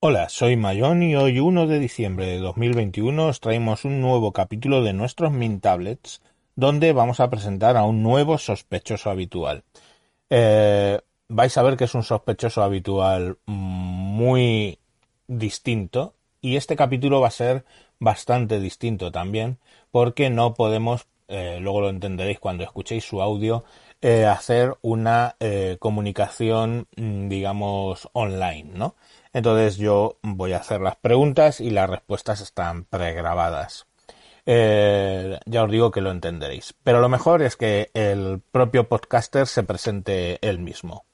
Hola, soy Mayón y hoy 1 de diciembre de 2021 os traemos un nuevo capítulo de nuestros Mint Tablets donde vamos a presentar a un nuevo sospechoso habitual. Eh, vais a ver que es un sospechoso habitual muy distinto y este capítulo va a ser bastante distinto también porque no podemos, eh, luego lo entenderéis cuando escuchéis su audio, eh, hacer una comunicación digamos online, ¿no? Entonces yo voy a hacer las preguntas y las respuestas están pregrabadas. Eh, ya os digo que lo entenderéis. Pero lo mejor es que el propio podcaster se presente él mismo.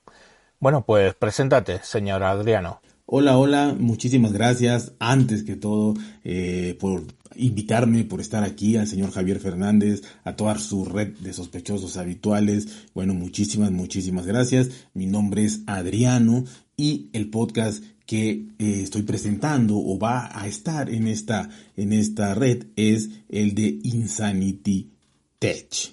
Bueno, pues preséntate, señor Adriano. Hola, hola, muchísimas gracias antes que todo eh, por invitarme, por estar aquí, al señor Javier Fernández, a toda su red de sospechosos habituales. Bueno, muchísimas, muchísimas gracias. Mi nombre es Adriano y el podcast que eh, estoy presentando o va a estar en esta, en esta red es el de Insanity Tech.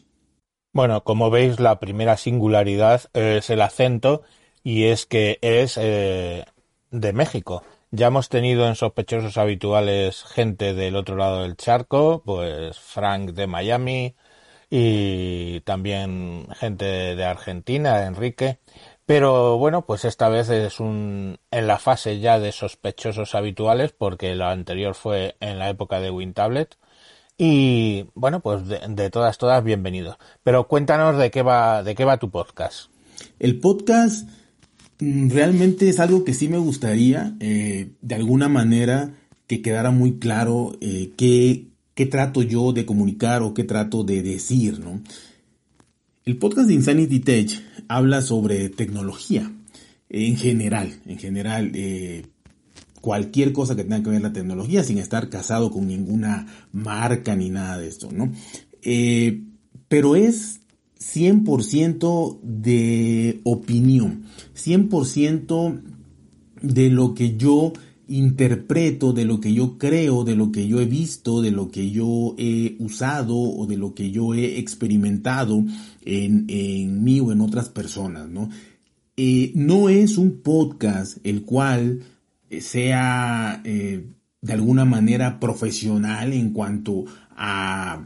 Bueno, como veis, la primera singularidad es el acento y es que es eh, de México. Ya hemos tenido en sospechosos habituales gente del otro lado del charco, pues Frank de Miami y también gente de Argentina, Enrique. Pero bueno, pues esta vez es un en la fase ya de sospechosos habituales, porque lo anterior fue en la época de WinTablet. Y bueno, pues de, todas, todas, bienvenidos. Pero cuéntanos de qué va, de qué va tu podcast. El podcast realmente es algo que sí me gustaría, eh, de alguna manera, que quedara muy claro eh, qué, qué trato yo de comunicar o qué trato de decir, ¿no? El podcast de Insanity Tech habla sobre tecnología en general, en general, eh, cualquier cosa que tenga que ver la tecnología sin estar casado con ninguna marca ni nada de esto, ¿no? Pero es 100% de opinión, 100% de lo que yo interpreto, de lo que yo creo, de lo que yo he visto, de lo que yo he usado o de lo que yo he experimentado en, en mí o en otras personas, ¿no? Eh, no es un podcast el cual sea eh, de alguna manera profesional en cuanto a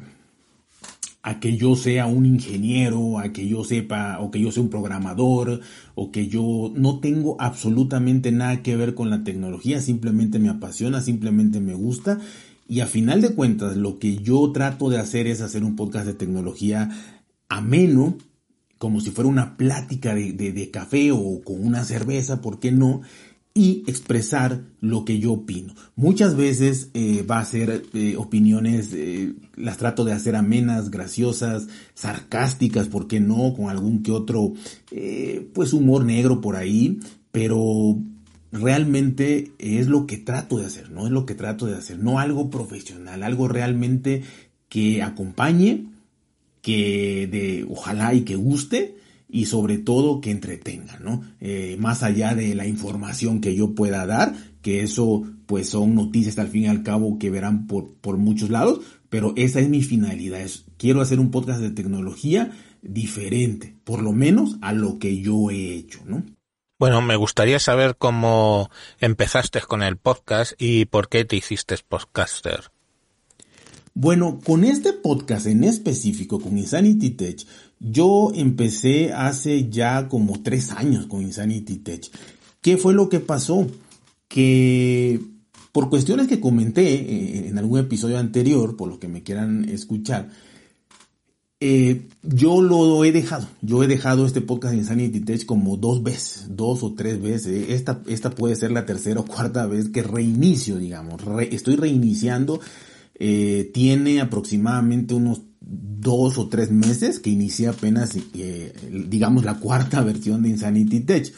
a que yo sea un ingeniero, a que yo sepa, o que yo sea un programador, o que yo no tengo absolutamente nada que ver con la tecnología, simplemente me apasiona, simplemente me gusta. Y a final de cuentas, lo que yo trato de hacer es hacer un podcast de tecnología ameno, como si fuera una plática de, de café o con una cerveza, ¿por qué no? Y expresar lo que yo opino. Muchas veces eh, va a ser eh, opiniones, eh, las trato de hacer amenas, graciosas, sarcásticas, ¿por qué no? Con algún que otro, pues humor negro por ahí, pero realmente es lo que trato de hacer, no es lo que trato de hacer, no algo profesional, algo realmente que acompañe, que de, ojalá y que guste, y sobre todo que entretenga, ¿no? Eh, más allá de la información que yo pueda dar, que eso pues son noticias al fin y al cabo que verán por, por muchos lados, pero esa es mi finalidad, es, quiero hacer un podcast de tecnología diferente, por lo menos a lo que yo he hecho, ¿no? Bueno, me gustaría saber cómo empezaste con el podcast y por qué te hiciste podcaster. Bueno, con este podcast en específico, con Insanity Tech, yo empecé hace ya como tres años con Insanity Tech. ¿Qué fue lo que pasó? Que por cuestiones que comenté eh, en algún episodio anterior, por lo que me quieran escuchar, eh, yo lo he dejado. Yo he dejado este podcast de Insanity Tech como dos veces, dos o tres veces. Esta, esta puede ser la tercera o cuarta vez que reinicio, digamos. estoy reiniciando eh, tiene aproximadamente unos dos o tres meses que inicié apenas, eh, digamos, la cuarta versión de Insanity Tech.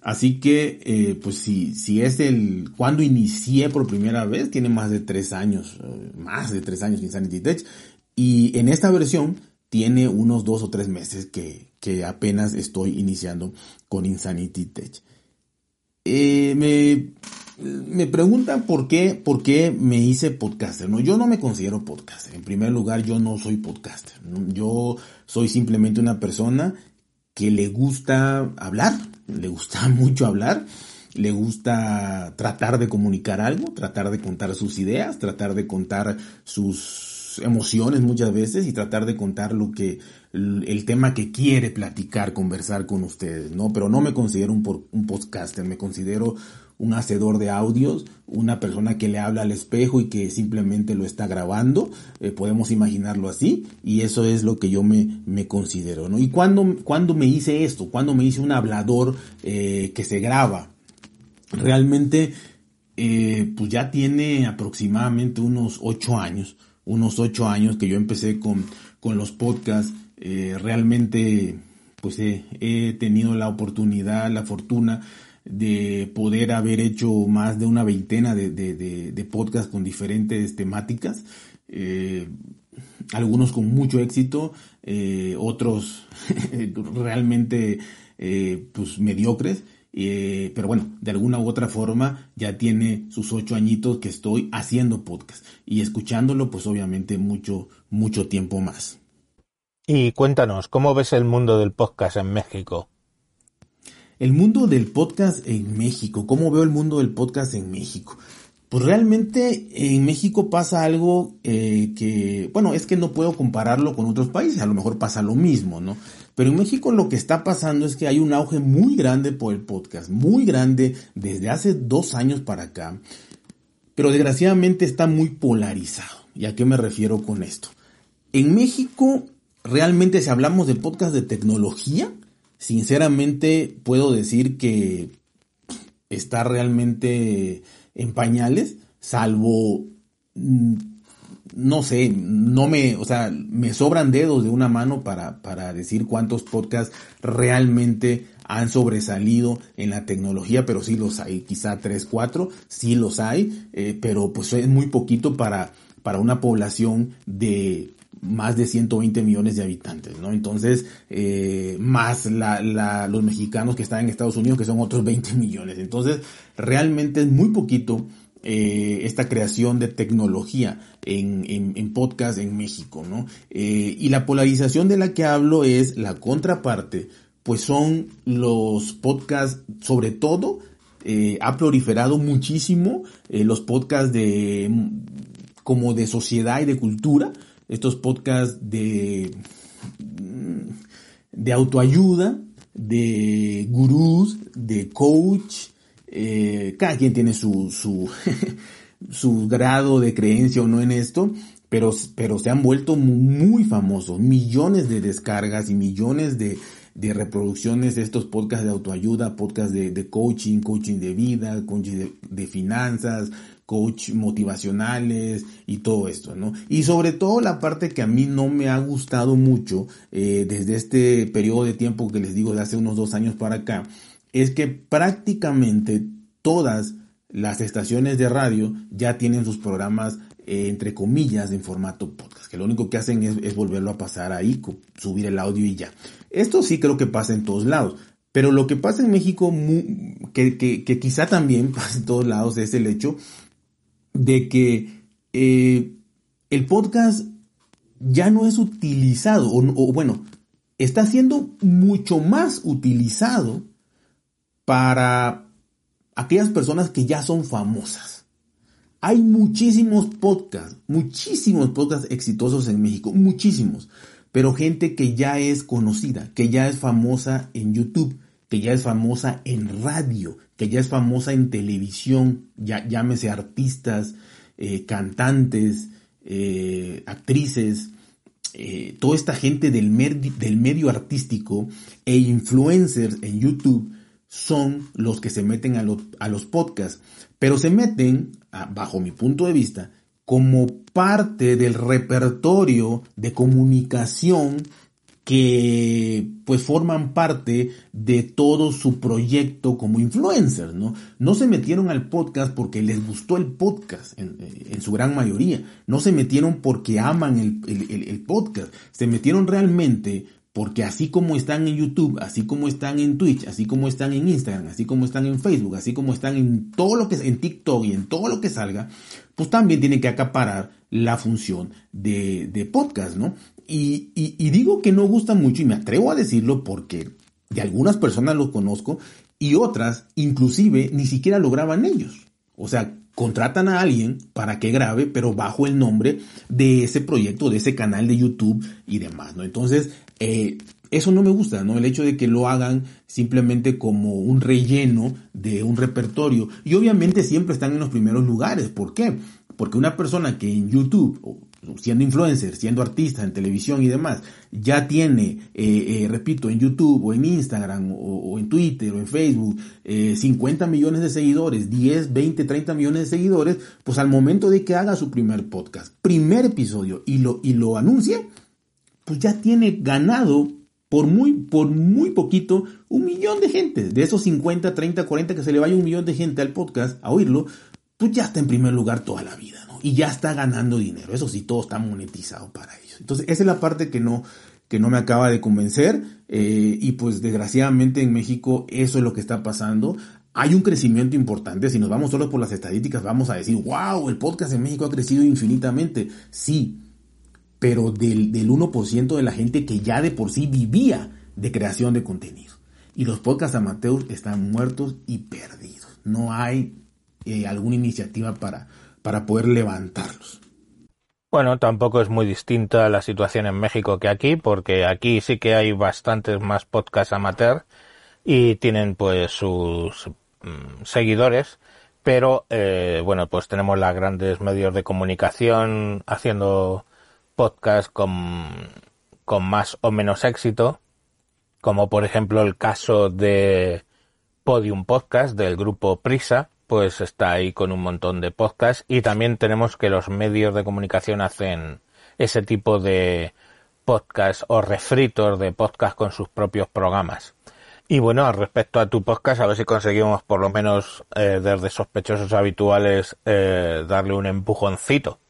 Así que, eh, pues si, si es el, cuando inicié por primera vez, tiene más de tres años, más de tres años Insanity Tech. Y en esta versión tiene unos dos o tres meses que, que apenas estoy iniciando con Insanity Tech. me me preguntan por qué, por qué me hice podcaster. No, yo no me considero podcaster. En primer lugar, yo no soy podcaster. Yo soy simplemente una persona que le gusta hablar, le gusta mucho hablar. le gusta tratar de comunicar algo, tratar de contar sus ideas, tratar de contar sus emociones muchas veces y tratar de contar lo que el tema que quiere platicar, conversar con ustedes, ¿no? Pero no me considero un, un podcaster, me considero un hacedor de audios, una persona que le habla al espejo y que simplemente lo está grabando, eh, podemos imaginarlo así, y eso es lo que yo me, me considero, ¿no? Y cuando, cuando me hice esto, cuando me hice un hablador eh, que se graba, realmente, eh, pues ya tiene aproximadamente unos ocho años, unos ocho años que yo empecé con, con los podcasts, realmente, pues he tenido la oportunidad, la fortuna, de poder haber hecho más de una veintena de, de, podcasts con diferentes temáticas, eh, algunos con mucho éxito, eh, otros realmente eh, pues mediocres, pero bueno, de alguna u otra forma ya tiene sus ocho añitos que estoy haciendo podcast y escuchándolo pues obviamente mucho, mucho tiempo más. Y cuéntanos, ¿cómo ves el mundo del podcast en México? El mundo del podcast en México, ¿cómo veo el mundo del podcast en México? Pues realmente en México pasa algo eh, que, bueno, es que no puedo compararlo con otros países, a lo mejor pasa lo mismo, ¿no? Pero en México lo que está pasando es que hay un auge muy grande por el podcast, muy grande desde hace dos años para acá, pero desgraciadamente está muy polarizado. ¿Y a qué me refiero con esto? En México, realmente si hablamos de podcast de tecnología, sinceramente puedo decir que está realmente en pañales, salvo, mm, no sé, no me, o sea, me sobran dedos de una mano para, para decir cuántos podcasts realmente han sobresalido en la tecnología, pero sí los hay, quizá tres, cuatro, sí los hay, eh, pero pues es muy poquito para, para una población de más de 120 millones de habitantes, ¿no? Entonces, eh, más los mexicanos que están en Estados Unidos, que son otros 20 millones. Entonces, realmente es muy poquito eh, esta creación de tecnología en, en, podcast en México, ¿no? Eh, y la polarización de la que hablo es la contraparte, pues son los podcasts, sobre todo, ha proliferado muchísimo los podcasts de como de sociedad y de cultura, estos podcasts de, de autoayuda, de gurús, de coach. Eh, cada quien tiene su, su, su grado de creencia o no en esto, pero, pero se han vuelto muy famosos. Millones de descargas y millones de, de reproducciones de estos podcasts de autoayuda, podcasts de, de coaching, coaching de vida, coaching de finanzas, coach motivacionales y todo esto, ¿no? Y sobre todo la parte que a mí no me ha gustado mucho eh, desde este periodo de tiempo que les digo de hace unos dos años para acá, es que prácticamente todas las estaciones de radio ya tienen sus programas eh, entre comillas en formato podcast, que lo único que hacen es, volverlo a pasar ahí, subir el audio y ya. Esto sí creo que pasa en todos lados. Pero lo que pasa en México, que, que, que quizá también pasa en todos lados, es el hecho de que eh, el podcast ya no es utilizado, o, bueno, está siendo mucho más utilizado para aquellas personas que ya son famosas. Hay muchísimos podcasts, muchísimos podcasts exitosos en México, muchísimos, pero gente que ya es conocida, que ya es famosa en YouTube, que ya es famosa en radio, que ya es famosa en televisión, ya, llámese artistas, eh, cantantes, eh, actrices, eh, toda esta gente del, medio artístico e influencers en YouTube son los que se meten a los podcasts, pero se meten, bajo mi punto de vista, como parte del repertorio de comunicación que pues forman parte de todo su proyecto como influencers, ¿no? No se metieron al podcast porque les gustó el podcast en, en su gran mayoría, no se metieron porque aman el, el, el, podcast, se metieron realmente porque así como están en YouTube, así como están en Twitch, así como están en Instagram, así como están en Facebook, así como están en todo lo que en TikTok y en todo lo que salga, pues también tienen que acaparar la función de, de podcast, ¿no? Y, y, digo que no gusta mucho y me atrevo a decirlo porque de algunas personas lo conozco y otras, inclusive, ni siquiera lo graban ellos. O sea, contratan a alguien para que grabe, pero bajo el nombre de ese proyecto, de ese canal de YouTube y demás, ¿no? Entonces, eh, eso no me gusta, ¿no? El hecho de que lo hagan simplemente como un relleno de un repertorio. Y obviamente siempre están en los primeros lugares. ¿Por qué? Porque una persona que en YouTube, siendo influencer, siendo artista en televisión y demás, ya tiene, eh, eh, repito, en YouTube o en Instagram o, en Twitter o en Facebook, 50 eh, millones de seguidores, 10, 20, 30 millones de seguidores, pues al momento de que haga su primer podcast, primer episodio y lo, y lo anuncie, pues ya tiene ganado por muy, por muy poquito, un millón de gente. De esos 50, 30, 40 que se le vaya un millón de gente al podcast a oírlo, pues ya está en primer lugar toda la vida, ¿no? Y ya está ganando dinero. Eso sí, todo está monetizado para ellos. Entonces, esa es la parte que no, que no me acaba de convencer. Eh, y pues desgraciadamente en México eso es lo que está pasando. Hay un crecimiento importante. Si nos vamos solo por las estadísticas, vamos a decir, wow, el podcast en México ha crecido infinitamente. Sí, pero del, del 1% de la gente que ya de por sí vivía de creación de contenido. Y los podcasts amateurs están muertos y perdidos. No hay eh, alguna iniciativa para, para poder levantarlos. Bueno, tampoco es muy distinta la situación en México que aquí, porque aquí sí que hay bastantes más podcasts amateur y tienen pues sus mm, seguidores, pero eh, bueno, pues tenemos los grandes medios de comunicación haciendo podcasts con, con más o menos éxito, como por ejemplo el caso de Podium Podcast del grupo Prisa, pues está ahí con un montón de podcasts y también tenemos que los medios de comunicación hacen ese tipo de podcast o refritos de podcast con sus propios programas. Y bueno, respecto a tu podcast, a ver si conseguimos por lo menos eh, desde sospechosos habituales eh, darle un empujoncito.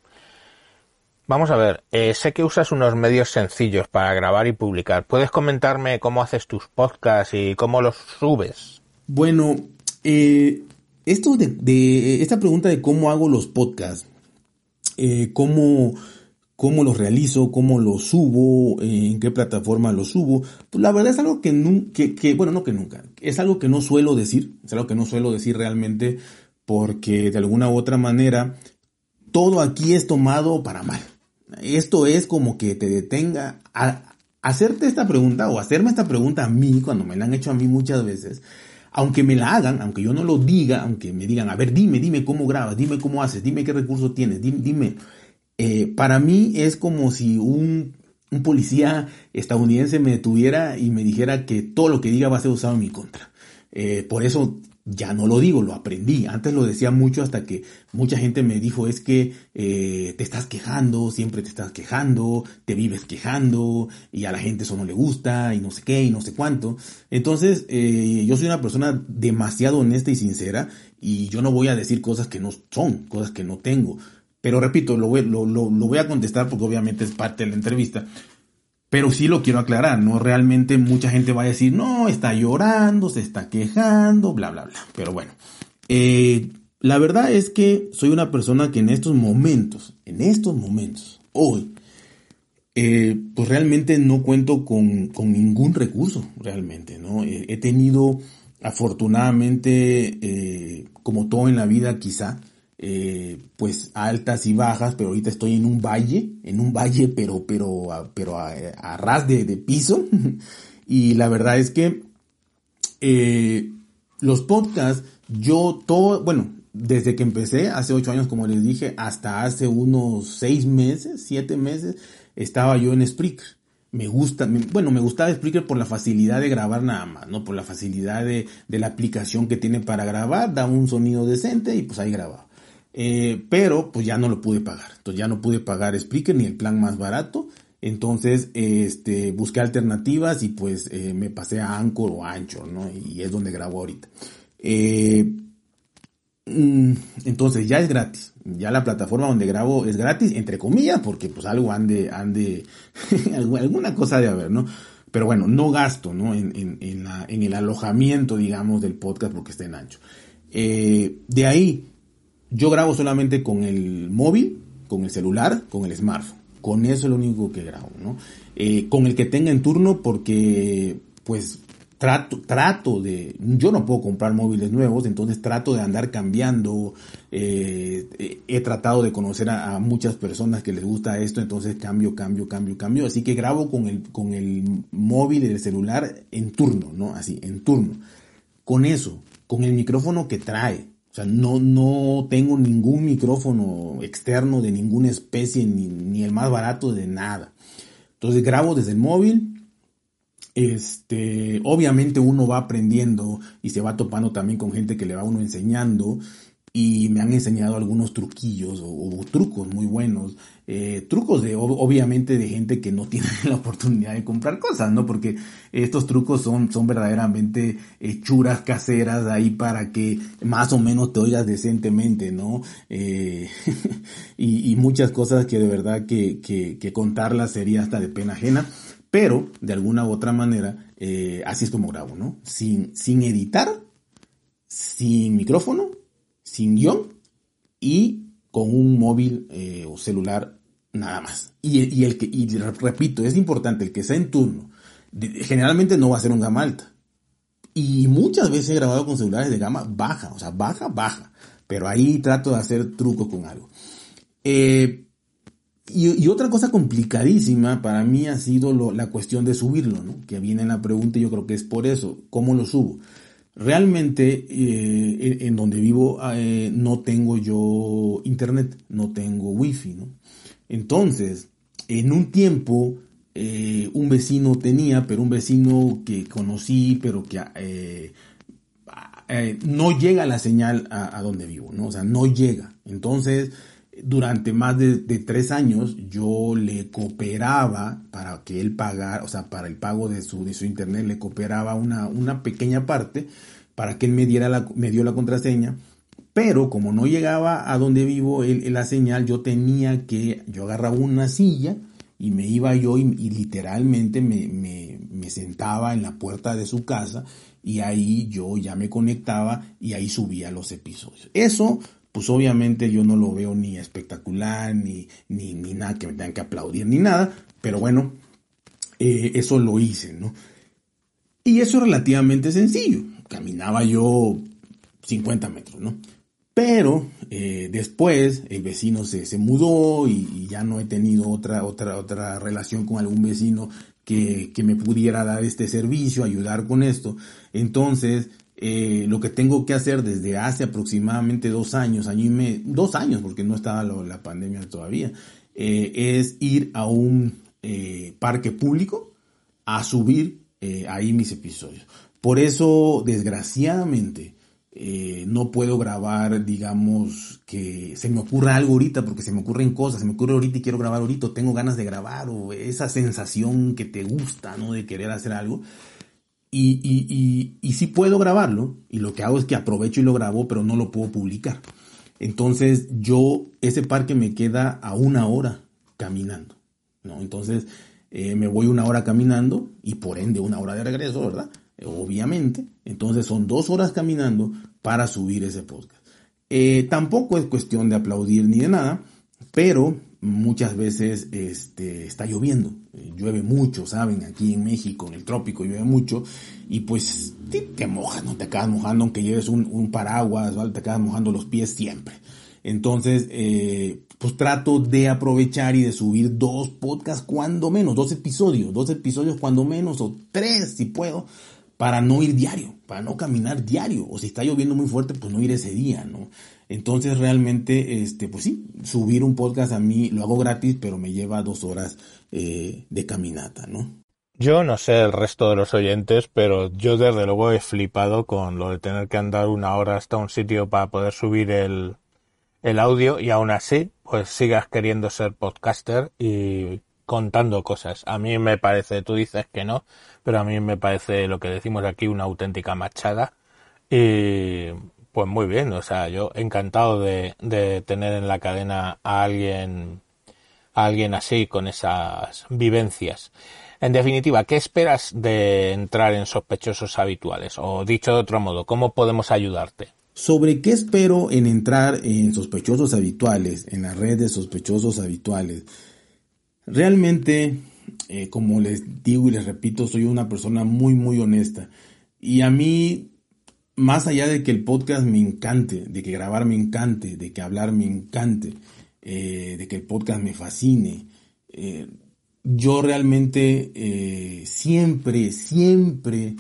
Vamos a ver, eh, sé que usas unos medios sencillos para grabar y publicar. ¿Puedes comentarme cómo haces tus podcasts y cómo los subes? Bueno, eh, esto de, esta pregunta de cómo hago los podcasts, eh, cómo, cómo los realizo, cómo los subo, en qué plataforma los subo, pues la verdad es algo que, que, bueno, no que nunca, es algo que no suelo decir, es algo que no suelo decir realmente porque de alguna u otra manera todo aquí es tomado para mal. Esto es como que te detenga a hacerte esta pregunta o hacerme esta pregunta a mí, cuando me la han hecho a mí muchas veces, aunque me la hagan, aunque yo no lo diga, aunque me digan, a ver, dime, dime cómo grabas, dime cómo haces, dime qué recursos tienes, dime, eh, para mí es como si un, un, policía estadounidense me detuviera y me dijera que todo lo que diga va a ser usado en mi contra. Eh, por eso ya no lo digo, lo aprendí. Antes lo decía mucho hasta que mucha gente me dijo es que eh, te estás quejando, siempre te estás quejando, te vives quejando y a la gente eso no le gusta y no sé qué y no sé cuánto. Entonces eh, yo soy una persona demasiado honesta y sincera y yo no voy a decir cosas que no son, cosas que no tengo. Pero repito, lo voy, lo, lo voy a contestar porque obviamente es parte de la entrevista. Pero sí lo quiero aclarar, no realmente mucha gente va a decir, no, está llorando, se está quejando, bla, bla, bla. Pero bueno, eh, la verdad es que soy una persona que en estos momentos, en estos momentos, hoy, eh, pues realmente no cuento con, con, ningún recurso, realmente, ¿no? he tenido, afortunadamente, eh, como todo en la vida quizá, eh, pues altas y bajas, pero ahorita estoy en un valle, en un valle, pero, pero, a, pero a, ras de, piso. y la verdad es que eh, los podcasts, yo todo, bueno, desde que empecé, hace ocho años, como les dije, hasta hace unos seis meses, siete meses, estaba yo en Spreaker me gusta, bueno, me gustaba Spreaker por la facilidad de grabar nada más, ¿no? Por la facilidad de, de, la aplicación que tiene para grabar, da un sonido decente y pues ahí grababa. Eh, pero pues ya no lo pude pagar. Entonces ya no pude pagar Spreaker ni el plan más barato. Entonces, este, busqué alternativas y pues eh, me pasé a Anchor o Anchor, ¿no? Y es donde grabo ahorita. Eh, mm, entonces ya es gratis. Ya la plataforma donde grabo es gratis, entre comillas, porque pues algo ande, ande, alguna cosa de haber, ¿no? Pero bueno, no gasto, ¿no? En, en, el alojamiento, digamos, del podcast porque está en ancho. de ahí, yo grabo solamente con el móvil, con el celular, con el smartphone. Con eso es lo único que grabo, ¿no? Eh, con el que tenga en turno porque, pues, trato, trato de, yo no puedo comprar móviles nuevos, entonces trato de andar cambiando, eh, he tratado de conocer a, muchas personas que les gusta esto, entonces cambio, cambio, cambio, cambio, así que grabo con el, con el móvil y el celular en turno, ¿no? Así, en turno. Con eso, con el micrófono que trae, o sea, no, no tengo ningún micrófono externo de ninguna especie, ni, ni el más barato de nada. Entonces grabo desde el móvil, este, obviamente uno va aprendiendo y se va topando también con gente que le va uno enseñando y me han enseñado algunos truquillos o, trucos muy buenos, eh, trucos de obviamente de gente que no tiene la oportunidad de comprar cosas, ¿no? Porque estos trucos son, son verdaderamente hechuras caseras ahí para que más o menos te oigas decentemente, ¿no? Eh, y, muchas cosas que de verdad que, que, que contarlas sería hasta de pena ajena. Pero, de alguna u otra manera, eh, así es como grabo, ¿no? Sin, sin editar, sin micrófono, sin guion y con un móvil eh, o celular nada más. Y, el que, y repito, es importante, el que sea en turno, generalmente no va a ser un gama alta. Y muchas veces he grabado con celulares de gama baja, o sea, baja, baja. Pero ahí trato de hacer trucos con algo. Eh, y, otra cosa complicadísima para mí ha sido la cuestión de subirlo, ¿no? Que viene en la pregunta y yo creo que es por eso. ¿Cómo lo subo? Realmente eh, en donde vivo eh, no tengo yo internet, no tengo wifi, ¿no? Entonces, en un tiempo eh, un vecino tenía, pero un vecino que conocí, pero que no llega la señal a, a donde vivo, ¿no? O sea, no llega. Entonces, durante más de, tres años yo le cooperaba para que él pagara, o sea, para el pago de su, de su internet, le cooperaba una, una pequeña parte para que él me diera la, me dio la contraseña. Pero como no llegaba a donde vivo él, la señal, yo tenía que, yo agarraba una silla y me iba yo y, literalmente me, me, me sentaba en la puerta de su casa y ahí yo ya me conectaba y ahí subía los episodios. Eso pues obviamente yo no lo veo ni espectacular, ni, ni, ni nada que me tengan que aplaudir, ni nada, pero bueno, eh, eso lo hice, ¿no? Y eso es relativamente sencillo, caminaba yo 50 metros, ¿no? Pero eh, después el vecino se, se mudó y, ya no he tenido otra, otra, otra relación con algún vecino que, que me pudiera dar este servicio, ayudar con esto. Entonces, eh, lo que tengo que hacer desde hace aproximadamente dos años, año y medio, dos años, porque no estaba la pandemia todavía, eh, es ir a un eh, parque público a subir ahí mis episodios. Por eso, desgraciadamente, no puedo grabar, digamos, que se me ocurra algo ahorita, porque se me ocurren cosas, se me ocurre ahorita y quiero grabar ahorita, tengo ganas de grabar, o esa sensación que te gusta, ¿no? De querer hacer algo y, y, y, sí puedo grabarlo, y lo que hago es que aprovecho y lo grabo, pero no lo puedo publicar. Entonces yo, ese parque me queda a una hora caminando, ¿no? Entonces eh, me voy una hora caminando y por ende una hora de regreso, ¿verdad? Obviamente. Entonces son dos horas caminando para subir ese podcast. Eh, tampoco es cuestión de aplaudir ni de nada, pero muchas veces este, está lloviendo, llueve mucho, ¿saben? Aquí en México, en el trópico, llueve mucho y pues te, mojas, ¿no? Te acabas mojando aunque lleves un, paraguas, ¿vale? Te acabas mojando los pies siempre. Entonces, eh, pues trato de aprovechar y de subir dos podcasts cuando menos, dos episodios, dos episodios cuando menos o tres si puedo, para no ir diario, para no caminar diario. O si está lloviendo muy fuerte, pues no ir ese día, ¿no? Entonces realmente, este, pues sí, subir un podcast a mí lo hago gratis, pero me lleva dos horas eh, de caminata, ¿no? Yo no sé el resto de los oyentes, pero yo desde luego he flipado con lo de tener que andar una hora hasta un sitio para poder subir el, el audio y aún así, pues sigas queriendo ser podcaster y contando cosas. A mí me parece, tú dices que no, pero a mí me parece lo que decimos aquí una auténtica machada. Y pues muy bien, o sea, yo encantado de, tener en la cadena a alguien, a alguien así, con esas vivencias. En definitiva, ¿qué esperas de entrar en sospechosos habituales? O dicho de otro modo, ¿cómo podemos ayudarte? Sobre qué espero en entrar en sospechosos habituales, en la red de sospechosos habituales. Realmente, eh, como les digo y les repito, soy una persona muy, muy honesta. Y a mí, más allá de que el podcast me encante, de que grabar me encante, de que hablar me encante, eh, de que el podcast me fascine, eh, yo realmente siempre, siempre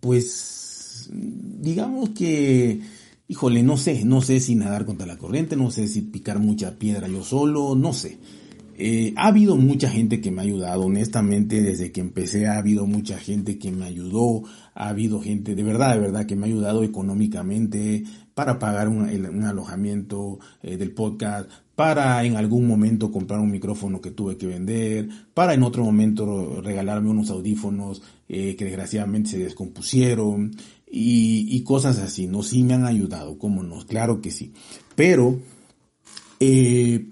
pues, digamos que, híjole, no sé, no sé si nadar contra la corriente, no sé si picar mucha piedra yo solo, no sé. Eh, ha habido mucha gente que me ha ayudado, honestamente, desde que empecé ha habido mucha gente que me ayudó, ha habido gente de verdad, de verdad, que me ha ayudado económicamente para pagar un, alojamiento eh, del podcast, para en algún momento comprar un micrófono que tuve que vender, para en otro momento regalarme unos audífonos eh, que desgraciadamente se descompusieron y, cosas así, ¿no? Sí me han ayudado, cómo no, claro que sí. Pero, eh,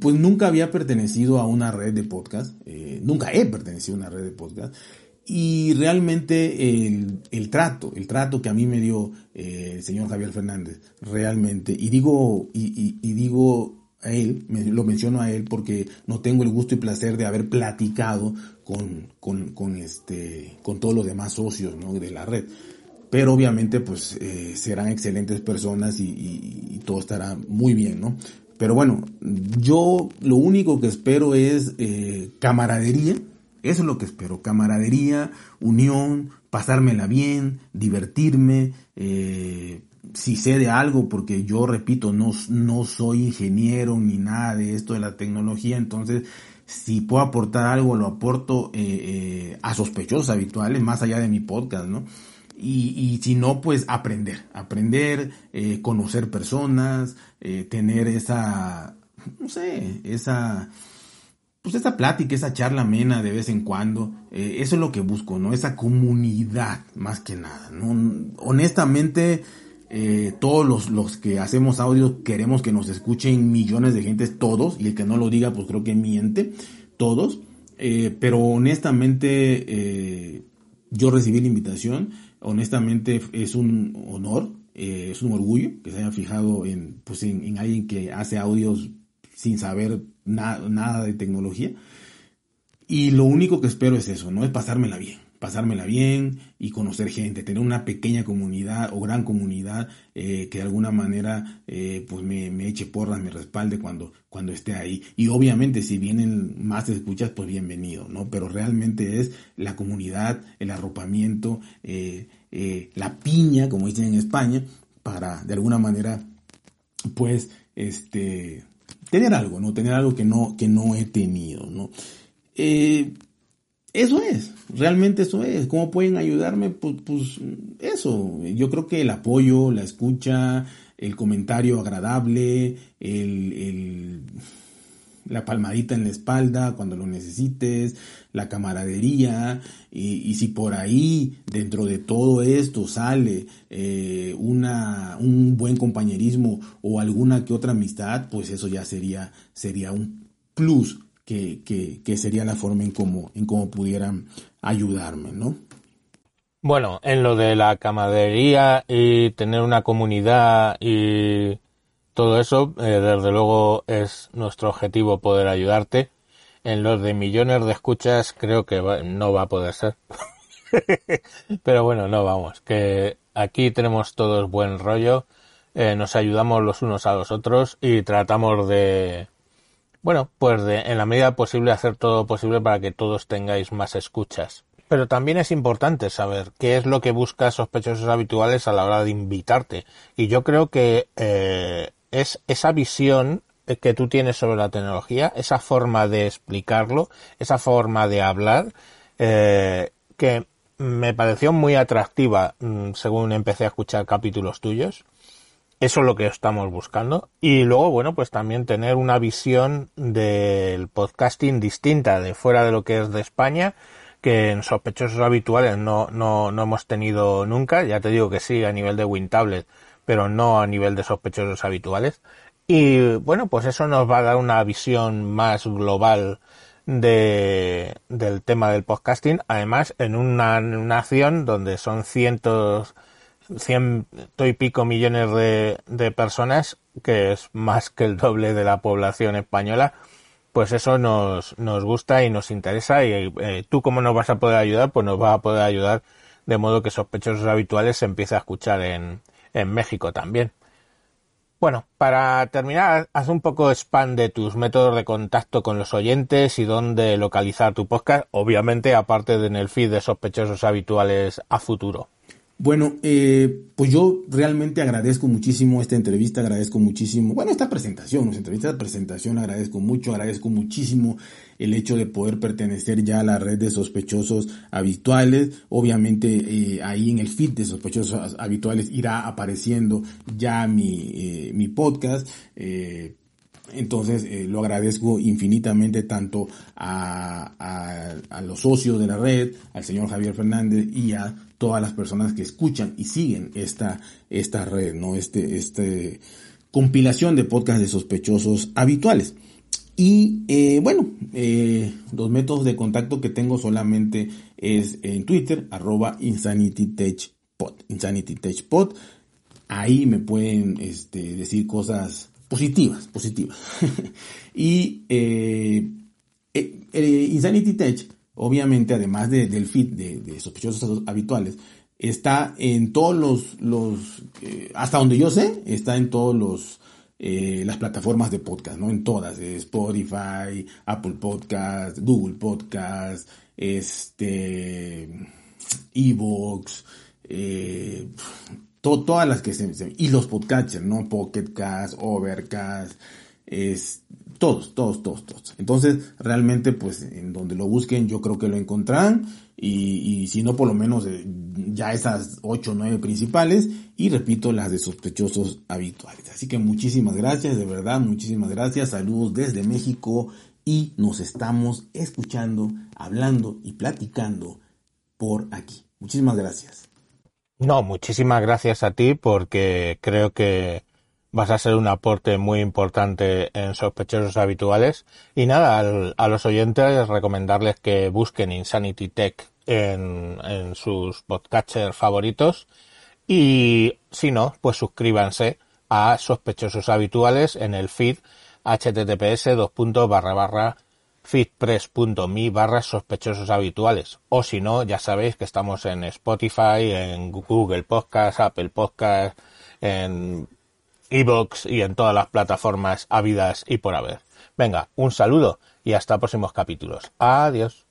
pues nunca había pertenecido a una red de podcast, eh, nunca he pertenecido a una red de podcast, y realmente el, el, trato, el trato que a mí me dio eh, el señor Javier Fernández, realmente, y digo, y, digo a él, lo menciono a él porque no tengo el gusto y placer de haber platicado con, con, con este, con todos los demás socios ¿no? de la red. Pero obviamente pues eh, serán excelentes personas y, todo estará muy bien, ¿no? Pero bueno, yo lo único que espero es eh, camaradería, eso es lo que espero, camaradería, unión, pasármela bien, divertirme, eh, si sé de algo, porque yo repito, no, no soy ingeniero ni nada de esto de la tecnología, entonces si puedo aportar algo, lo aporto a sospechosos habituales, más allá de mi podcast, ¿no? Y, y si no, pues aprender, aprender, conocer personas, tener esa, no sé, esa pues esa plática, esa charla amena de vez en cuando, eh, eso es lo que busco, ¿no? Esa comunidad, más que nada, ¿no? Honestamente, eh, todos los, los, que hacemos audio queremos que nos escuchen millones de gentes, todos, y el que no lo diga, pues creo que miente, todos, eh, pero honestamente, yo recibí la invitación, honestamente es un honor, es un orgullo que se haya fijado en, pues en, en alguien que hace audios sin saber nada de tecnología. Y lo único que espero es eso, ¿no? Es pasármela bien, pasármela bien y conocer gente, tener una pequeña comunidad o gran comunidad eh, que de alguna manera eh, pues me, me, eche porras, me respalde cuando, cuando esté ahí. Y obviamente si vienen más escuchas, pues bienvenido, ¿no? Pero realmente es la comunidad, el arropamiento, eh, la piña, como dicen en España, para de alguna manera pues este tener algo, ¿no? Tener algo que no, que no he tenido, ¿no? Eh, eso es, realmente eso es. ¿Cómo pueden ayudarme? Pues, pues, eso, yo creo que el apoyo, la escucha, el comentario agradable, el, el la palmadita en la espalda cuando lo necesites, la camaradería, y, si por ahí, dentro de todo esto, sale eh, una, un buen compañerismo o alguna que otra amistad, pues eso ya sería, sería un plus que, que, sería la forma en cómo, en cómo pudieran ayudarme, ¿no? Bueno, en lo de la camaradería y tener una comunidad y todo eso, eh, desde luego, es nuestro objetivo poder ayudarte. En los de millones de escuchas creo que no va a poder ser. Pero bueno, no vamos, que aquí tenemos todos buen rollo, eh, nos ayudamos los unos a los otros y tratamos de, bueno, pues de, en la medida posible hacer todo posible para que todos tengáis más escuchas. Pero también es importante saber qué es lo que busca sospechosos habituales a la hora de invitarte. Y yo creo que eh, es esa visión que tú tienes sobre la tecnología, esa forma de explicarlo, esa forma de hablar, eh, que me pareció muy atractiva mm, según empecé a escuchar capítulos tuyos. Eso es lo que estamos buscando. Y luego, bueno, pues también tener una visión del podcasting distinta de fuera de lo que es de España, que en sospechosos habituales no, no, no hemos tenido nunca. Ya te digo que sí, a nivel de WinTablet pero no a nivel de sospechosos habituales. Y bueno, pues eso nos va a dar una visión más global de, del tema del podcasting, además en una nación donde son cientos, ciento y pico millones de, de personas, que es más que el doble de la población española, pues eso nos, nos gusta y nos interesa y eh, tú como nos vas a poder ayudar, pues nos vas a poder ayudar de modo que sospechosos habituales se empiece a escuchar en, en México también. Bueno, para terminar, haz un poco spam de tus métodos de contacto con los oyentes y dónde localizar tu podcast, obviamente aparte de en el feed de sospechosos habituales a futuro. Bueno, eh, pues yo realmente agradezco muchísimo esta entrevista, agradezco muchísimo, bueno, esta presentación, nuestra entrevista de presentación, agradezco mucho, agradezco muchísimo el hecho de poder pertenecer ya a la red de sospechosos habituales. Obviamente eh, ahí en el feed de sospechosos habituales irá apareciendo ya mi, eh, mi podcast. Eh, entonces eh, lo agradezco infinitamente tanto a, a, a, los socios de la red, al señor Javier Fernández y a todas las personas que escuchan y siguen esta, esta red, ¿no? Este, este compilación de podcasts de sospechosos habituales. Y eh, bueno, eh, los métodos de contacto que tengo solamente es en Twitter, arroba InsanityTechPod, InsanityTechPod. Ahí me pueden este, decir cosas positivas, positivas. y eh, eh, Insanity Tech, obviamente, además de, del feed de, de, sospechosos habituales, está en todos los, los eh, hasta donde yo sé, está en todos los eh, las plataformas de podcast, ¿no? En todas, eh, Spotify, Apple Podcast, Google Podcast, este, Evox, to, todas las que se, y los podcatchers, ¿no? Pocket Cast, Overcast, es, todos, todos, todos, todos. Entonces, realmente, pues, en donde lo busquen, yo creo que lo encontrarán. Y, y si no, por lo menos eh, ya esas ocho o nueve principales. Y repito, las de sospechosos habituales. Así que muchísimas gracias, de verdad, muchísimas gracias. Saludos desde México. Y nos estamos escuchando, hablando y platicando por aquí. Muchísimas gracias. No, muchísimas gracias a ti porque creo que vas a ser un aporte muy importante en sospechosos habituales. Y nada, a los oyentes recomendarles que busquen Insanity Tech en, en sus podcatchers favoritos. Y si no, pues suscríbanse a sospechosos habituales en el feed https barra feedpress.me barra sospechosos habituales. O si no, ya sabéis que estamos en Spotify, en Google Podcast, Apple Podcast, en Evox y en todas las plataformas habidas y por haber. Venga, un saludo y hasta próximos capítulos. Adiós.